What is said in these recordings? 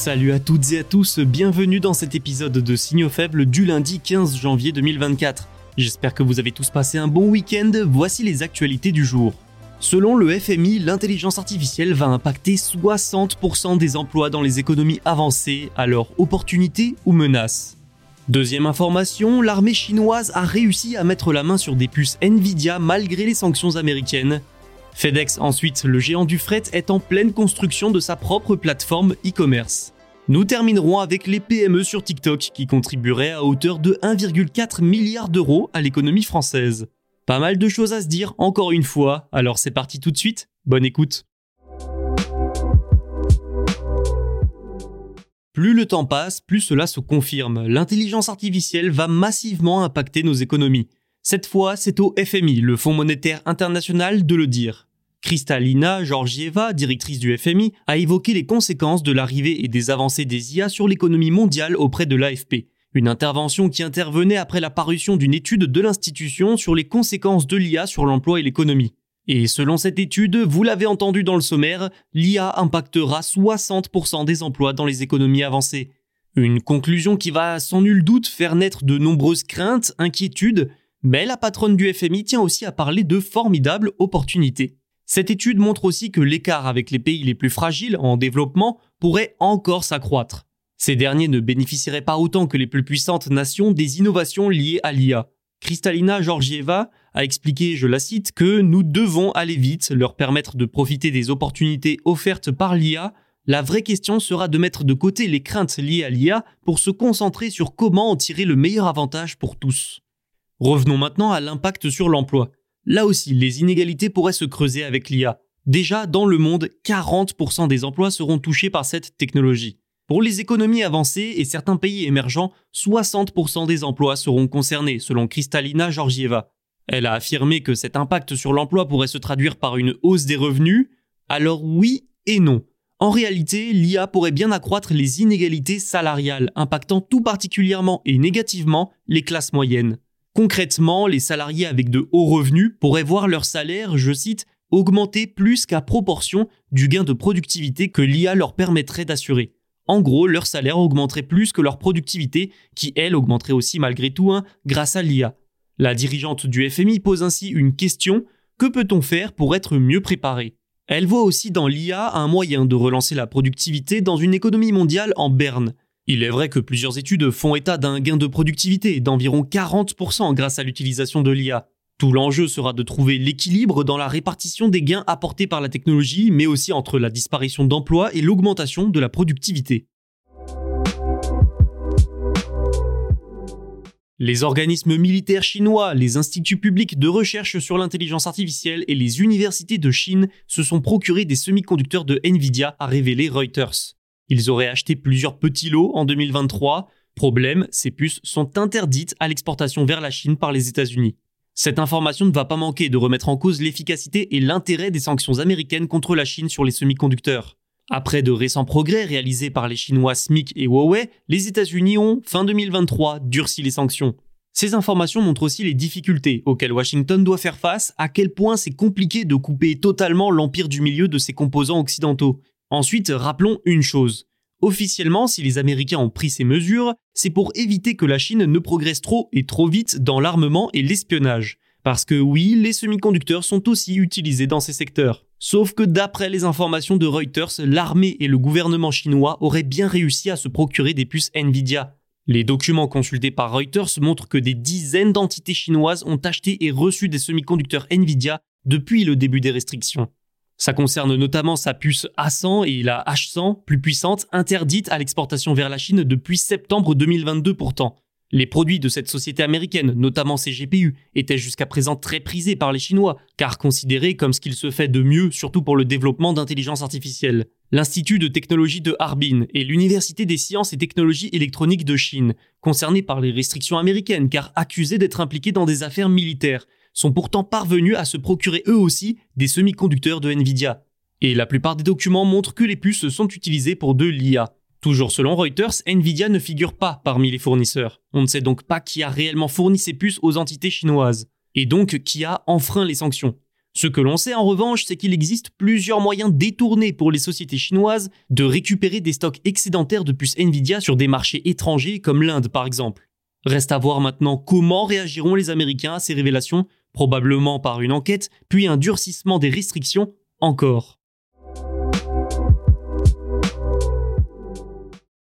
Salut à toutes et à tous, bienvenue dans cet épisode de Signaux faibles du lundi 15 janvier 2024. J'espère que vous avez tous passé un bon week-end, voici les actualités du jour. Selon le FMI, l'intelligence artificielle va impacter 60% des emplois dans les économies avancées, alors opportunité ou menace? Deuxième information, l'armée chinoise a réussi à mettre la main sur des puces Nvidia malgré les sanctions américaines. FedEx ensuite, le géant du fret, est en pleine construction de sa propre plateforme e-commerce. Nous terminerons avec les PME sur TikTok qui contribueraient à hauteur de 1,4 milliard d'euros à l'économie française. Pas mal de choses à se dire encore une fois, alors c'est parti tout de suite, bonne écoute. Plus le temps passe, plus cela se confirme. L'intelligence artificielle va massivement impacter nos économies. Cette fois, c'est au FMI, le Fonds monétaire international, de le dire. Kristalina Georgieva, directrice du FMI, a évoqué les conséquences de l'arrivée et des avancées des IA sur l'économie mondiale auprès de l'AFP. Une intervention qui intervenait après la parution d'une étude de l'institution sur les conséquences de l'IA sur l'emploi et l'économie. Et selon cette étude, vous l'avez entendu dans le sommaire, l'IA impactera 60% des emplois dans les économies avancées. Une conclusion qui va sans nul doute faire naître de nombreuses craintes, inquiétudes, mais la patronne du FMI tient aussi à parler de formidables opportunités. Cette étude montre aussi que l'écart avec les pays les plus fragiles en développement pourrait encore s'accroître. Ces derniers ne bénéficieraient pas autant que les plus puissantes nations des innovations liées à l'IA. Kristalina Georgieva a expliqué, je la cite, que nous devons aller vite, leur permettre de profiter des opportunités offertes par l'IA. La vraie question sera de mettre de côté les craintes liées à l'IA pour se concentrer sur comment en tirer le meilleur avantage pour tous. Revenons maintenant à l'impact sur l'emploi. Là aussi, les inégalités pourraient se creuser avec l'IA. Déjà, dans le monde, 40% des emplois seront touchés par cette technologie. Pour les économies avancées et certains pays émergents, 60% des emplois seront concernés, selon Kristalina Georgieva. Elle a affirmé que cet impact sur l'emploi pourrait se traduire par une hausse des revenus. Alors oui et non. En réalité, l'IA pourrait bien accroître les inégalités salariales, impactant tout particulièrement et négativement les classes moyennes. Concrètement, les salariés avec de hauts revenus pourraient voir leur salaire, je cite, augmenter plus qu'à proportion du gain de productivité que l'IA leur permettrait d'assurer. En gros, leur salaire augmenterait plus que leur productivité, qui elle augmenterait aussi malgré tout hein, grâce à l'IA. La dirigeante du FMI pose ainsi une question que peut-on faire pour être mieux préparé? Elle voit aussi dans l'IA un moyen de relancer la productivité dans une économie mondiale en berne. Il est vrai que plusieurs études font état d'un gain de productivité d'environ 40% grâce à l'utilisation de l'IA. Tout l'enjeu sera de trouver l'équilibre dans la répartition des gains apportés par la technologie, mais aussi entre la disparition d'emplois et l'augmentation de la productivité. Les organismes militaires chinois, les instituts publics de recherche sur l'intelligence artificielle et les universités de Chine se sont procurés des semi-conducteurs de Nvidia, a révélé Reuters. Ils auraient acheté plusieurs petits lots en 2023. Problème, ces puces sont interdites à l'exportation vers la Chine par les États-Unis. Cette information ne va pas manquer de remettre en cause l'efficacité et l'intérêt des sanctions américaines contre la Chine sur les semi-conducteurs. Après de récents progrès réalisés par les Chinois SMIC et Huawei, les États-Unis ont, fin 2023, durci les sanctions. Ces informations montrent aussi les difficultés auxquelles Washington doit faire face, à quel point c'est compliqué de couper totalement l'empire du milieu de ses composants occidentaux. Ensuite, rappelons une chose. Officiellement, si les Américains ont pris ces mesures, c'est pour éviter que la Chine ne progresse trop et trop vite dans l'armement et l'espionnage. Parce que oui, les semi-conducteurs sont aussi utilisés dans ces secteurs. Sauf que d'après les informations de Reuters, l'armée et le gouvernement chinois auraient bien réussi à se procurer des puces Nvidia. Les documents consultés par Reuters montrent que des dizaines d'entités chinoises ont acheté et reçu des semi-conducteurs Nvidia depuis le début des restrictions. Ça concerne notamment sa puce A100 et la H100, plus puissante, interdite à l'exportation vers la Chine depuis septembre 2022 pourtant. Les produits de cette société américaine, notamment ses GPU, étaient jusqu'à présent très prisés par les Chinois, car considérés comme ce qu'il se fait de mieux, surtout pour le développement d'intelligence artificielle. L'Institut de technologie de Harbin et l'Université des sciences et technologies électroniques de Chine, concernés par les restrictions américaines car accusés d'être impliqués dans des affaires militaires, sont pourtant parvenus à se procurer eux aussi des semi-conducteurs de Nvidia. Et la plupart des documents montrent que les puces sont utilisées pour de l'IA. Toujours selon Reuters, Nvidia ne figure pas parmi les fournisseurs. On ne sait donc pas qui a réellement fourni ces puces aux entités chinoises, et donc qui a enfreint les sanctions. Ce que l'on sait en revanche, c'est qu'il existe plusieurs moyens détournés pour les sociétés chinoises de récupérer des stocks excédentaires de puces Nvidia sur des marchés étrangers comme l'Inde par exemple. Reste à voir maintenant comment réagiront les Américains à ces révélations, probablement par une enquête, puis un durcissement des restrictions encore.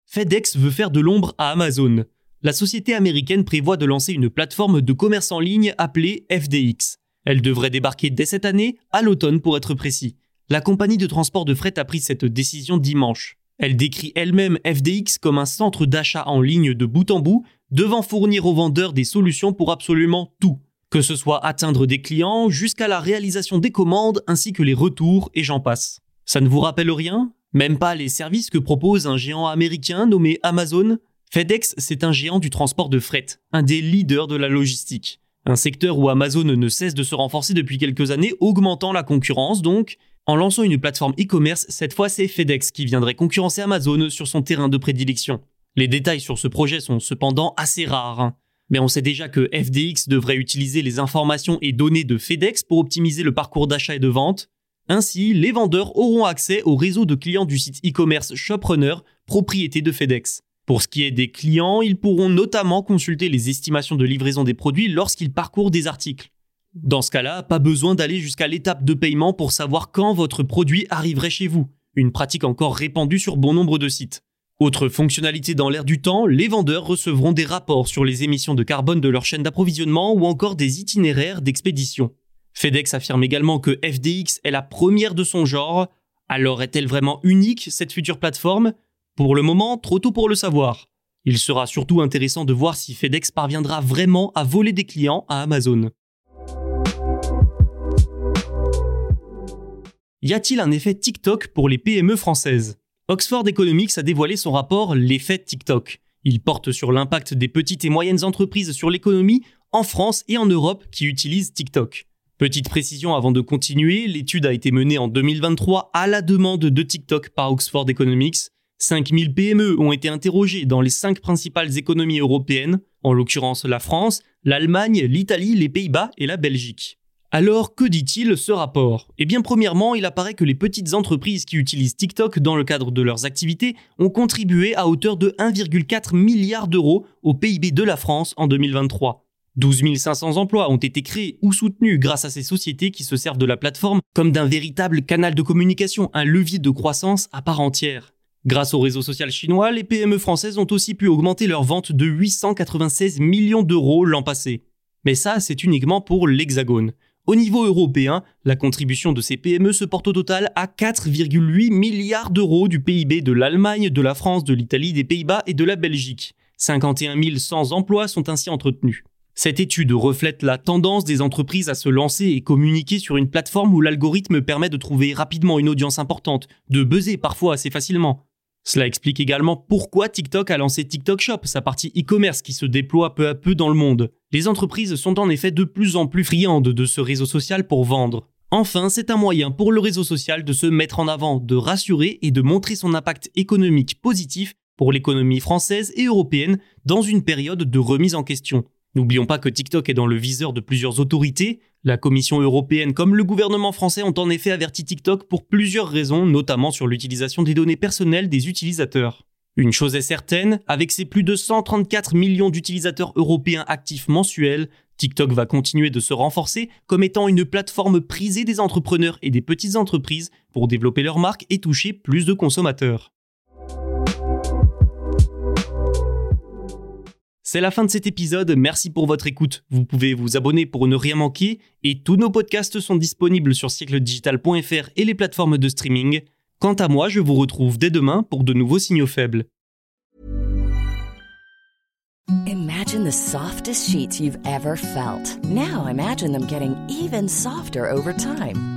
FedEx veut faire de l'ombre à Amazon. La société américaine prévoit de lancer une plateforme de commerce en ligne appelée FDX. Elle devrait débarquer dès cette année, à l'automne pour être précis. La compagnie de transport de fret a pris cette décision dimanche. Elle décrit elle-même FDX comme un centre d'achat en ligne de bout en bout, devant fournir aux vendeurs des solutions pour absolument tout, que ce soit atteindre des clients jusqu'à la réalisation des commandes ainsi que les retours et j'en passe. Ça ne vous rappelle rien? Même pas les services que propose un géant américain nommé Amazon? FedEx, c'est un géant du transport de fret, un des leaders de la logistique. Un secteur où Amazon ne cesse de se renforcer depuis quelques années, augmentant la concurrence donc. En lançant une plateforme e-commerce, cette fois c'est FedEx qui viendrait concurrencer Amazon sur son terrain de prédilection. Les détails sur ce projet sont cependant assez rares. Mais on sait déjà que FDX devrait utiliser les informations et données de FedEx pour optimiser le parcours d'achat et de vente, ainsi, les vendeurs auront accès au réseau de clients du site e-commerce ShopRunner, propriété de FedEx. Pour ce qui est des clients, ils pourront notamment consulter les estimations de livraison des produits lorsqu'ils parcourent des articles. Dans ce cas-là, pas besoin d'aller jusqu'à l'étape de paiement pour savoir quand votre produit arriverait chez vous, une pratique encore répandue sur bon nombre de sites. Autre fonctionnalité dans l'air du temps, les vendeurs recevront des rapports sur les émissions de carbone de leur chaîne d'approvisionnement ou encore des itinéraires d'expédition. FedEx affirme également que FDX est la première de son genre. Alors est-elle vraiment unique, cette future plateforme? Pour le moment, trop tôt pour le savoir. Il sera surtout intéressant de voir si FedEx parviendra vraiment à voler des clients à Amazon. Y a-t-il un effet TikTok pour les PME françaises? Oxford Economics a dévoilé son rapport L'effet TikTok. Il porte sur l'impact des petites et moyennes entreprises sur l'économie en France et en Europe qui utilisent TikTok. Petite précision avant de continuer, l'étude a été menée en 2023 à la demande de TikTok par Oxford Economics. 5000 PME ont été interrogées dans les 5 principales économies européennes, en l'occurrence la France, l'Allemagne, l'Italie, les Pays-Bas et la Belgique. Alors, que dit-il ce rapport? Eh bien, premièrement, il apparaît que les petites entreprises qui utilisent TikTok dans le cadre de leurs activités ont contribué à hauteur de 1,4 milliard d'euros au PIB de la France en 2023. 12 500 emplois ont été créés ou soutenus grâce à ces sociétés qui se servent de la plateforme comme d'un véritable canal de communication, un levier de croissance à part entière. Grâce au réseau social chinois, les PME françaises ont aussi pu augmenter leurs ventes de 896 millions d'euros l'an passé. Mais ça, c'est uniquement pour l'Hexagone. Au niveau européen, la contribution de ces PME se porte au total à 4,8 milliards d'euros du PIB de l'Allemagne, de la France, de l'Italie, des Pays-Bas et de la Belgique. 51 100 emplois sont ainsi entretenus. Cette étude reflète la tendance des entreprises à se lancer et communiquer sur une plateforme où l'algorithme permet de trouver rapidement une audience importante, de buzzer parfois assez facilement. Cela explique également pourquoi TikTok a lancé TikTok Shop, sa partie e-commerce qui se déploie peu à peu dans le monde. Les entreprises sont en effet de plus en plus friandes de ce réseau social pour vendre. Enfin, c'est un moyen pour le réseau social de se mettre en avant, de rassurer et de montrer son impact économique positif pour l'économie française et européenne dans une période de remise en question. N'oublions pas que TikTok est dans le viseur de plusieurs autorités. La Commission européenne comme le gouvernement français ont en effet averti TikTok pour plusieurs raisons, notamment sur l'utilisation des données personnelles des utilisateurs. Une chose est certaine, avec ses plus de 134 millions d'utilisateurs européens actifs mensuels, TikTok va continuer de se renforcer comme étant une plateforme prisée des entrepreneurs et des petites entreprises pour développer leur marque et toucher plus de consommateurs. C'est la fin de cet épisode, merci pour votre écoute. Vous pouvez vous abonner pour ne rien manquer et tous nos podcasts sont disponibles sur siècledigital.fr et les plateformes de streaming. Quant à moi, je vous retrouve dès demain pour de nouveaux signaux faibles. Imagine the softest sheets you've ever felt. Now imagine them getting even softer over time.